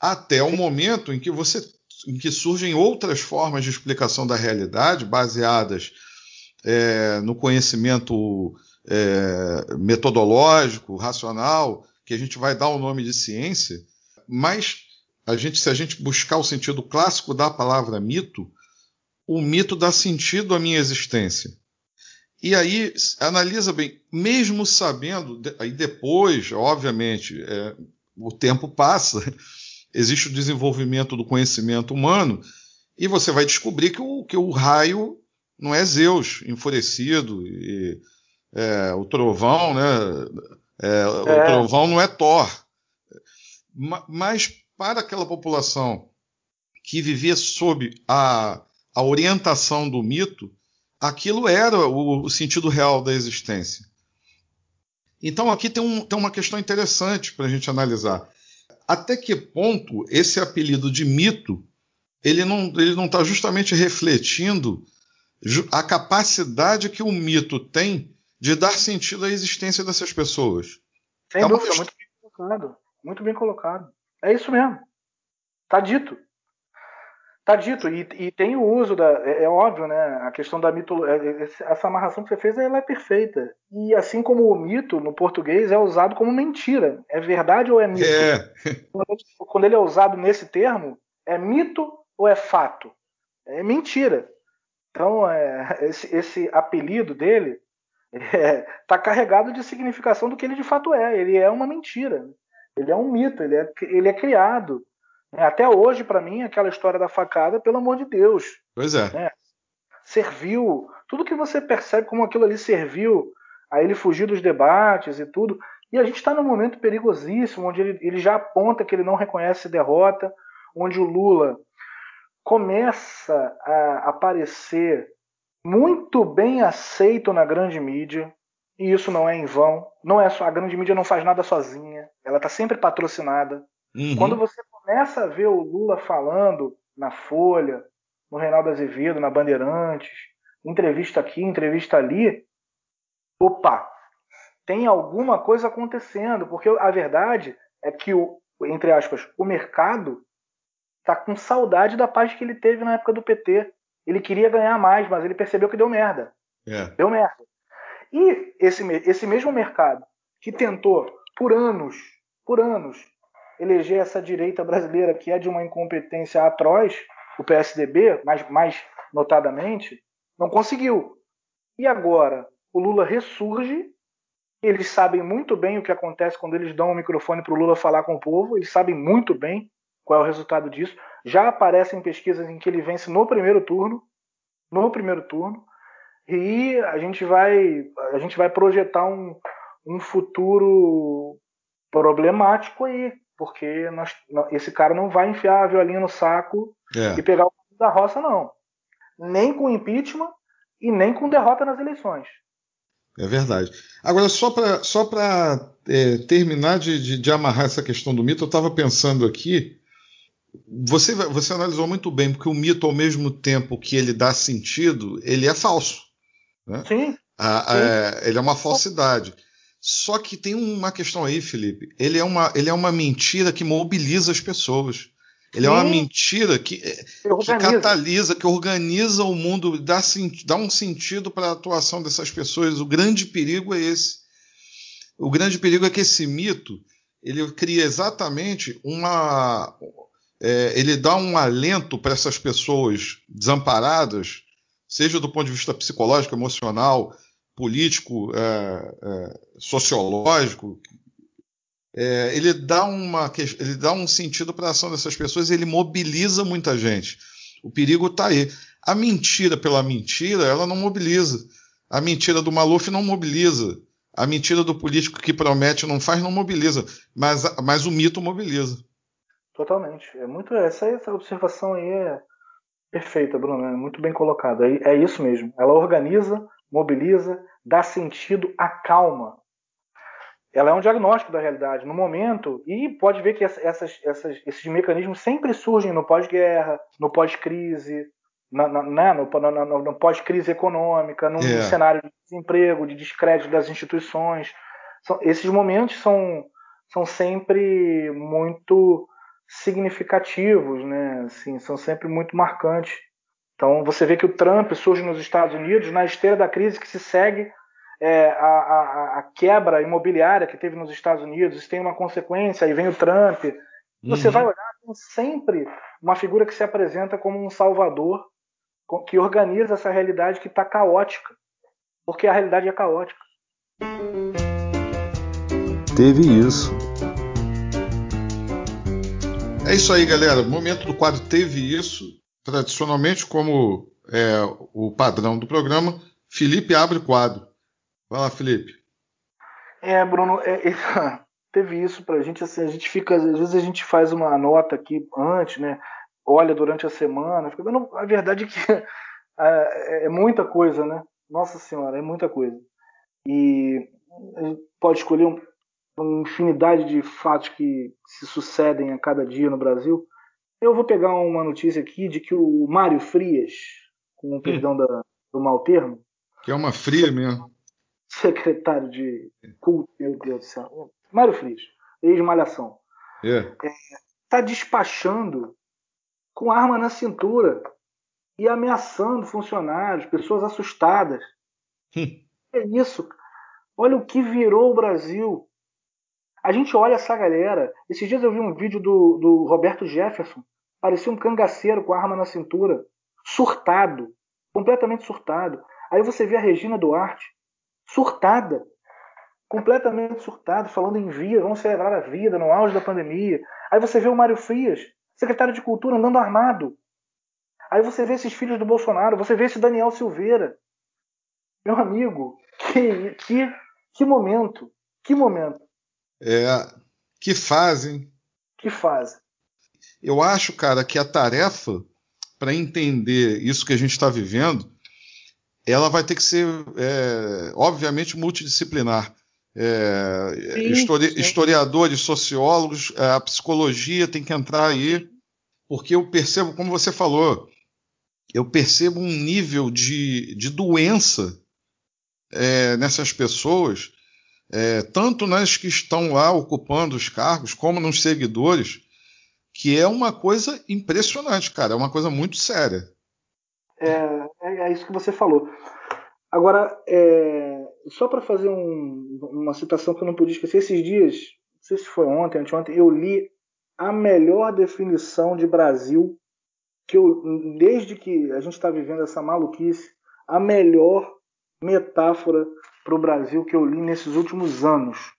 S2: Até o momento em que você em que surgem outras formas de explicação da realidade baseadas é, no conhecimento é, metodológico, racional, que a gente vai dar o nome de ciência, mas a gente, se a gente buscar o sentido clássico da palavra mito, o mito dá sentido à minha existência. E aí, analisa bem, mesmo sabendo, aí depois, obviamente, é, o tempo passa, existe o desenvolvimento do conhecimento humano, e você vai descobrir que o, que o raio não é Zeus enfurecido, e é, o trovão, né? É, o é. trovão não é Thor. Mas para aquela população que vivia sob a, a orientação do mito, aquilo era o, o, sentido real da existência. Então aqui tem, um, tem uma questão interessante para a gente analisar. Até que ponto esse apelido de mito ele não ele não está justamente refletindo a capacidade que o mito tem de dar sentido à existência dessas pessoas.
S3: Sem é dúvida, muito bem colocado. Muito bem colocado. É isso mesmo. Tá dito. Tá dito. E, e tem o uso da. É, é, óbvio, né? A questão da mitologia. É, é, essa amarração que você fez ela é perfeita. E assim como o mito, no português, é usado como mentira. É verdade ou é mito? É. Quando ele é usado nesse termo, é mito ou é fato? É mentira. Então, é, esse, esse apelido dele está é, tá carregado de significação do que ele de fato é. Ele é uma mentira. Ele é um mito. Ele é, ele é criado. É, até hoje, para mim, aquela história da facada, pelo amor de Deus.
S2: Pois é. Né?
S3: Serviu. Tudo que você percebe como aquilo ali serviu a ele fugir dos debates e tudo. E a gente está num momento perigosíssimo, onde ele, ele já aponta que ele não reconhece derrota, onde o Lula começa a aparecer muito bem aceito na grande mídia, e isso não é em vão. Não é só a grande mídia não faz nada sozinha, ela está sempre patrocinada. Uhum. Quando você começa a ver o Lula falando na Folha, no Reinaldo Azevedo, na Bandeirantes, entrevista aqui, entrevista ali, opa, tem alguma coisa acontecendo, porque a verdade é que o, entre aspas, o mercado está com saudade da paz que ele teve na época do PT. Ele queria ganhar mais, mas ele percebeu que deu merda. É. Deu merda. E esse, esse mesmo mercado que tentou por anos, por anos, eleger essa direita brasileira que é de uma incompetência atroz, o PSDB, mais, mais notadamente, não conseguiu. E agora o Lula ressurge. Eles sabem muito bem o que acontece quando eles dão o microfone para o Lula falar com o povo. Eles sabem muito bem qual é o resultado disso. Já aparecem pesquisas em que ele vence no primeiro turno, no primeiro turno, e a gente vai, a gente vai projetar um, um futuro problemático aí, porque nós, esse cara não vai enfiar a violinha no saco é. e pegar o da roça, não. Nem com impeachment e nem com derrota nas eleições.
S2: É verdade. Agora, só para só é, terminar de, de, de, amarrar essa questão do mito, eu estava pensando aqui você, você analisou muito bem, porque o mito, ao mesmo tempo que ele dá sentido, ele é falso. Né?
S3: Sim.
S2: A, a, é, ele é uma falsidade. Só que tem uma questão aí, Felipe. Ele é uma, ele é uma mentira que mobiliza as pessoas. Ele Sim. é uma mentira que, que catalisa, que organiza o mundo, dá, dá um sentido para a atuação dessas pessoas. O grande perigo é esse. O grande perigo é que esse mito ele cria exatamente uma, é, ele dá um alento para essas pessoas desamparadas, seja do ponto de vista psicológico, emocional, político, é, é, sociológico. É, ele, dá uma, ele dá um sentido para a ação dessas pessoas ele mobiliza muita gente. O perigo está aí. A mentira pela mentira, ela não mobiliza. A mentira do Maluf não mobiliza. A mentira do político que promete não faz, não mobiliza. Mas, mas o mito mobiliza.
S3: Totalmente. É muito essa essa observação aí é perfeita, Bruno. É muito bem colocada. É, é isso mesmo. Ela organiza, mobiliza, dá sentido, acalma. Ela é um diagnóstico da realidade no momento e pode ver que essas, essas, esses mecanismos sempre surgem no pós-guerra, no pós-crise, na, na, né, no, no, no pós-crise econômica, num yeah. É. cenário de desemprego, de descrédito das instituições. São, esses momentos são, são sempre muito significativos, né? Assim, são sempre muito marcantes. Então você vê que o Trump surge nos Estados Unidos na esteira da crise que se segue é, a, a, a, quebra imobiliária que teve nos Estados Unidos, isso tem uma consequência, aí vem o Trump. Você uhum. vai olhar, tem sempre uma figura que se apresenta como um salvador, que organiza essa realidade que está caótica, porque a realidade é caótica.
S1: Teve isso.
S2: É isso aí, galera. O momento do quadro teve isso. Tradicionalmente, como é o padrão do programa, Felipe abre o quadro. Vai lá, Felipe.
S3: É, Bruno, é, é, teve isso pra gente, assim, a gente fica, às vezes a gente faz uma nota aqui antes, né? Olha durante a semana, fica vendo, a verdade é que é, é muita coisa, né? Nossa senhora, é muita coisa. E pode escolher um, uma infinidade de fatos que se sucedem a cada dia no Brasil. Eu vou pegar uma notícia aqui de que o Mário Frias, com o perdão da, do mau termo.
S2: Que é uma fria mesmo.
S3: Secretário de culto, meu Deus do céu. Mário Frias, ex-malhação.
S2: Yeah.
S3: É, tá despachando com arma na cintura e ameaçando funcionários, pessoas assustadas.
S2: Hum.
S3: é isso. Olha o que virou o Brasil. A gente olha essa galera. Esses dias eu vi um vídeo do, do Roberto Jefferson. Parecia um cangaceiro com a arma na cintura. Surtado. Completamente surtado. Aí você vê a Regina Duarte. Surtada. Completamente surtada, falando em vida, vamos celebrar a vida no auge da pandemia. Aí você vê o Mário Frias, secretário de Cultura, andando armado. Aí você vê esses filhos do Bolsonaro, você vê esse Daniel Silveira. Meu amigo, que, que, que momento, que momento.
S2: É, que fazem.
S3: Que fazem.
S2: Eu acho, cara, que a tarefa para entender isso que a gente está vivendo, ela vai ter que ser, é, obviamente, multidisciplinar. É, sim, histori sim. Historiadores, sociólogos, é, a psicologia tem que entrar aí, porque eu percebo, como você falou, eu percebo um nível de, de doença é, nessas pessoas é, tanto nas que estão lá ocupando os cargos, como nos seguidores, que é uma coisa impressionante, cara, é uma coisa muito séria.
S3: É, é, é isso que você falou. Agora, é, só para fazer um, uma citação que eu não podia esquecer, esses dias, não sei se foi ontem, anteontem, eu li a melhor definição de Brasil que eu, desde que a gente está vivendo essa maluquice, a melhor metáfora para o Brasil que eu li nesses últimos anos,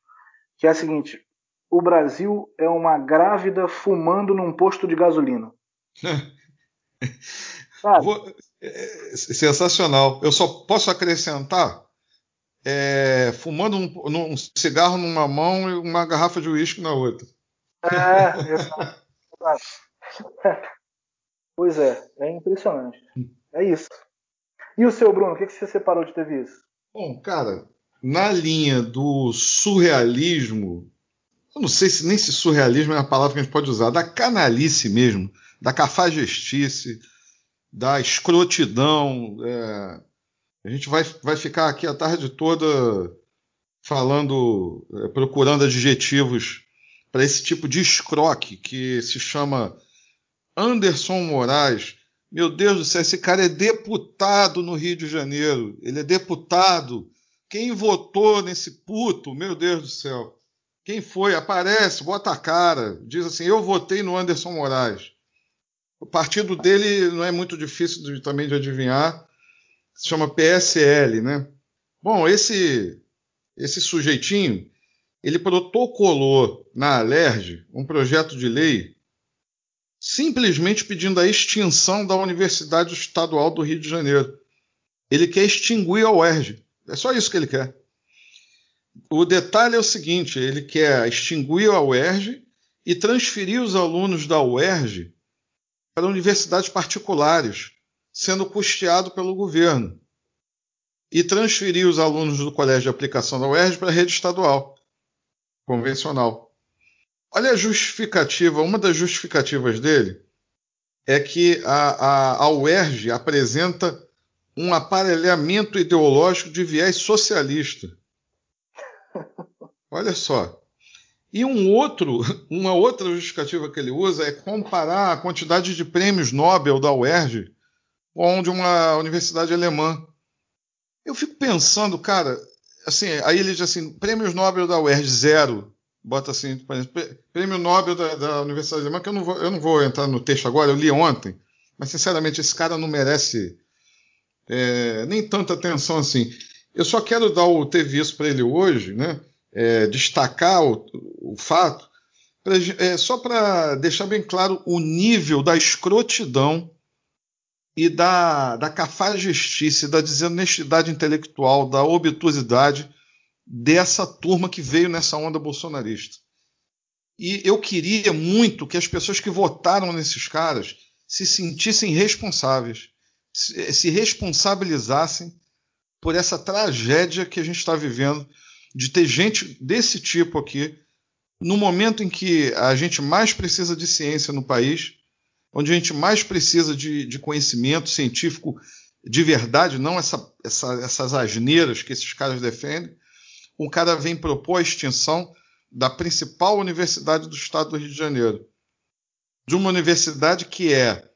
S3: que é a seguinte: o Brasil é uma grávida fumando num posto de gasolina.
S2: Vou, é, sensacional. Eu só posso acrescentar é, fumando um, um, cigarro numa mão e uma garrafa de uísque na outra.
S3: É, exato. pois é, é impressionante. É isso. E o seu, Bruno, o que, que você separou de ter visto?
S2: Bom, cara, na linha do surrealismo, eu não sei se nem se surrealismo é a palavra que a gente pode usar, da canalice mesmo, da cafajestice, da escrotidão. É, a gente vai, vai ficar aqui a tarde toda falando, é, procurando adjetivos para esse tipo de escroque que se chama Anderson Moraes, meu Deus do céu, esse cara é deputado no Rio de Janeiro. Ele é deputado. Quem votou nesse puto? Meu Deus do céu. Quem foi? Aparece, bota a cara. Diz assim: Eu votei no Anderson Moraes. O partido dele não é muito difícil de, também de adivinhar. Se chama PSL, né? Bom, esse esse sujeitinho, ele protocolou na Alerj um projeto de lei simplesmente pedindo a extinção da Universidade Estadual do Rio de Janeiro. Ele quer extinguir a UERJ. É só isso que ele quer. O detalhe é o seguinte: ele quer extinguir a UERJ e transferir os alunos da UERJ para universidades particulares, sendo custeado pelo governo. E transferir os alunos do colégio de aplicação da UERJ para a rede estadual, convencional. Olha a justificativa, uma das justificativas dele é que a, a, a UERJ apresenta um aparelhamento ideológico de viés socialista. Olha só. E um outro, uma outra justificativa que ele usa é comparar a quantidade de prêmios Nobel da UERJ com de uma universidade alemã. Eu fico pensando, cara, assim, aí ele diz assim, prêmios Nobel da UERJ zero, bota assim, prêmio Nobel da, da Universidade Alemã, que eu não, vou, eu não vou entrar no texto agora, eu li ontem, mas sinceramente esse cara não merece é, nem tanta atenção assim. Eu só quero dar o ter visto para ele hoje, né? É, destacar o, o fato, pra, é, só para deixar bem claro o nível da escrotidão e da, da cafajestice, da desonestidade intelectual, da obtusidade dessa turma que veio nessa onda bolsonarista. E eu queria muito que as pessoas que votaram nesses caras se sentissem responsáveis, se, se responsabilizassem por essa tragédia que a gente está vivendo de ter gente desse tipo aqui no momento em que a gente mais precisa de ciência no país, onde a gente mais precisa de, de conhecimento científico de verdade, não essa, essa, essas asneiras que esses caras defendem, um cara vem propor a extinção da principal universidade do estado do Rio de Janeiro. De uma universidade que é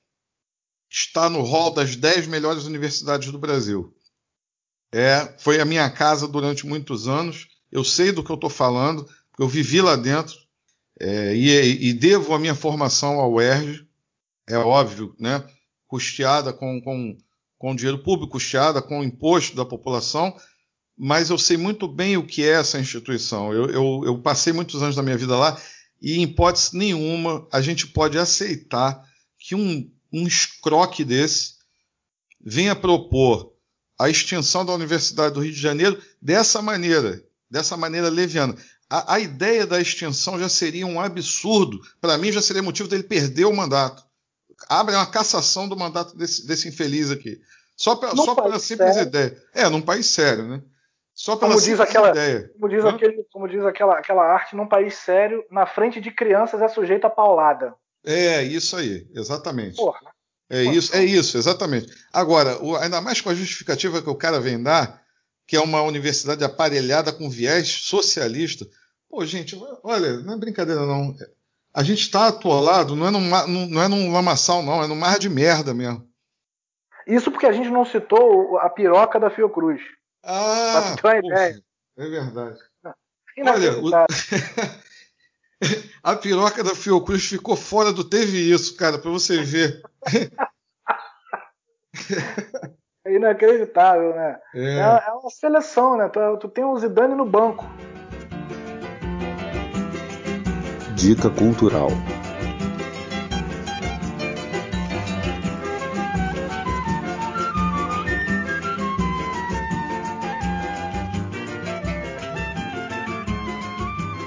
S2: está no hall das 10 melhores universidades do Brasil. É, foi a minha casa durante muitos anos. Eu sei do que eu estou falando, eu vivi lá dentro é, e, e, devo a minha formação ao UERJ, é óbvio, né? custeada com, com, com dinheiro público, custeada com o imposto da população, mas eu sei muito bem o que é essa instituição. Eu, eu, eu passei muitos anos da minha vida lá e, em hipótese nenhuma, a gente pode aceitar que um, um escroque desse venha propor a extinção da Universidade do Rio de Janeiro dessa maneira, dessa maneira leviana. A, a ideia da extinção já seria um absurdo. Para mim, já seria motivo dele perder o mandato. Abre uma cassação do mandato desse, desse infeliz aqui. Só, pela simples sério. ideia. É, num país sério, né? Só pela
S3: como diz aquela, ideia. Como diz, aquele, como diz aquela, aquela arte, num país sério, na frente de crianças é sujeito a paulada.
S2: É, isso aí, exatamente. Porra. É isso, é isso, exatamente. Agora, o, ainda mais com a justificativa que o cara vem dar, que é uma universidade aparelhada com viés socialista. Pô, gente, olha, não é brincadeira não. A gente está atolado, não é, num, não é num lamaçal, não, é num mar de merda mesmo.
S3: Isso porque a gente não citou a piroca da Fiocruz.
S2: Ah, pra ideia. é verdade. Olha, o... a piroca da Fiocruz ficou fora do Teve Isso, cara, para você ver.
S3: É inacreditável, né? É, é, é uma seleção, né? Tu, tu tem o Zidane no banco.
S1: Dica cultural.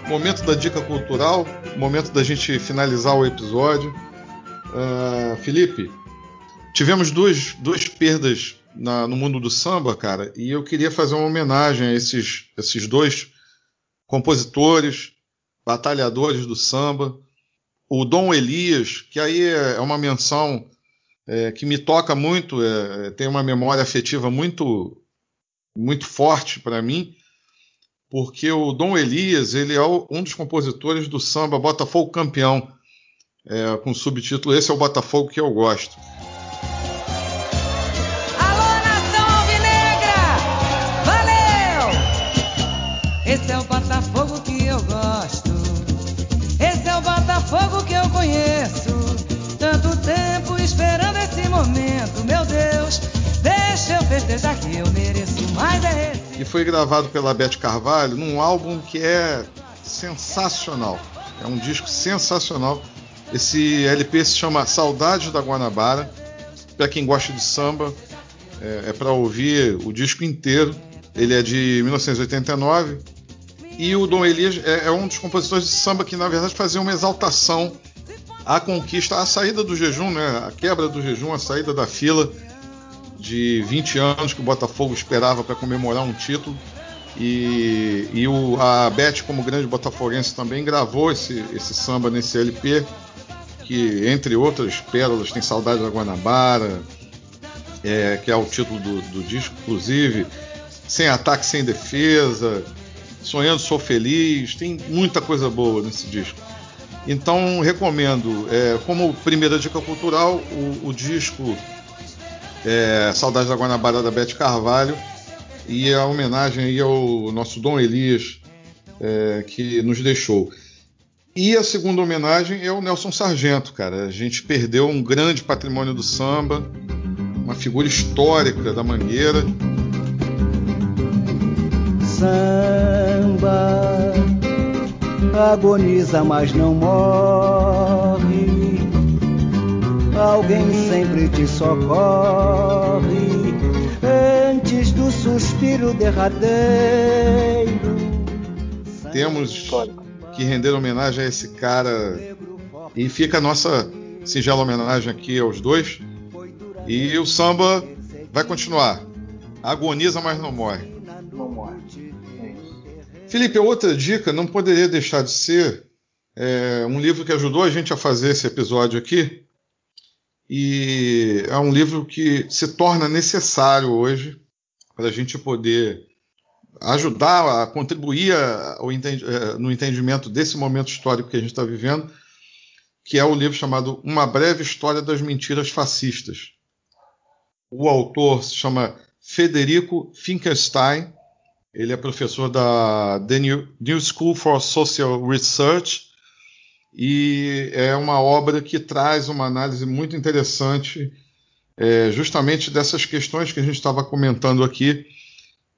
S2: Momento da dica cultural, momento da gente finalizar o episódio. Uh, Felipe, tivemos duas, duas perdas na, no mundo do samba, cara, e eu queria fazer uma homenagem a esses, esses dois compositores, batalhadores do samba. O Dom Elias, que aí é, é uma menção é, que me toca muito, é, tem uma memória afetiva muito, muito forte para mim, porque o Dom Elias ele é um dos compositores do samba Botafogo Campeão, é, com o subtítulo Esse é o Botafogo que eu gosto.
S5: Esse é o Botafogo
S2: foi gravado pela Beth Carvalho num álbum que é sensacional. É um disco sensacional. Esse LP se chama Saudade da Guanabara. Para quem gosta de samba, é, é para ouvir o disco inteiro. Ele é de 1989 e o Dom Elias é, é, um dos compositores de samba que, na verdade, fazia uma exaltação à conquista, à saída do jejum, né? a quebra do jejum, a saída da fila de 20 anos que o Botafogo esperava para comemorar um título. E, e o, a Beth, como grande botafoguense, também gravou esse, esse samba nesse LP, que, entre outras pérolas, tem Saudade da Guanabara, é, que é o título do, do disco, inclusive, Sem Ataque, Sem Defesa, Sonhando Sou Feliz, tem muita coisa boa nesse disco. Então recomendo, é, como primeira dica cultural, o, o disco é, Saudade da Guanabara da Bete Carvalho e a homenagem aí ao nosso Dom Elias é, que nos deixou. E a segunda homenagem é o Nelson Sargento, cara. A gente perdeu um grande patrimônio do samba, uma figura histórica da Mangueira.
S6: Samba agoniza, mas não morre. Alguém sempre te socorre antes do suspiro derradeiro.
S2: Temos que render homenagem a esse cara e fica a nossa singela homenagem aqui aos dois. E o samba vai continuar. Agoniza, mas não morre.
S3: Não morre.
S2: Felipe, outra dica não poderia deixar de ser é, um livro que ajudou a gente a fazer esse episódio aqui. E é um livro que se torna necessário hoje para a gente poder ajudar a contribuir no entendimento desse momento histórico que a gente está vivendo, que é o livro chamado Uma Breve História das Mentiras Fascistas. O autor se chama Federico Finkelstein ele é professor da The New School for Social Research e é uma obra que traz uma análise muito interessante é, justamente dessas questões que a gente estava comentando aqui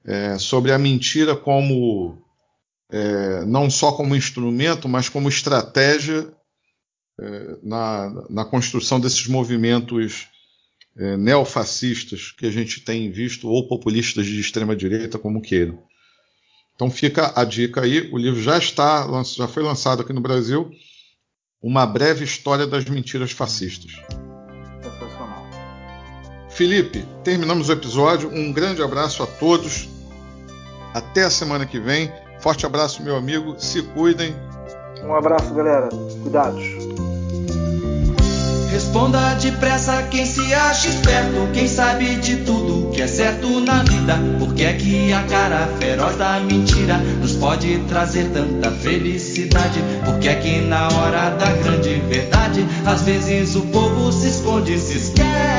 S2: é, sobre a mentira como é, não só como instrumento, mas como estratégia é, na, na, construção desses movimentos é, neofascistas que a gente tem visto, ou populistas de extrema direita, como queiram. Então fica a dica aí, o livro já está, já foi lançado aqui no Brasil, Uma breve história das mentiras fascistas.
S3: Sensacional.
S2: Felipe, terminamos o episódio. Um grande abraço a todos. Até a semana que vem. Forte abraço, meu amigo. Se cuidem.
S3: Um abraço, galera. Cuidados.
S5: Responda depressa quem se acha esperto, quem sabe de tudo que é certo na vida. Porque é que a cara feroz da mentira nos pode trazer tanta felicidade? Porque é que na hora da grande verdade, às vezes o povo se esconde e se esquece.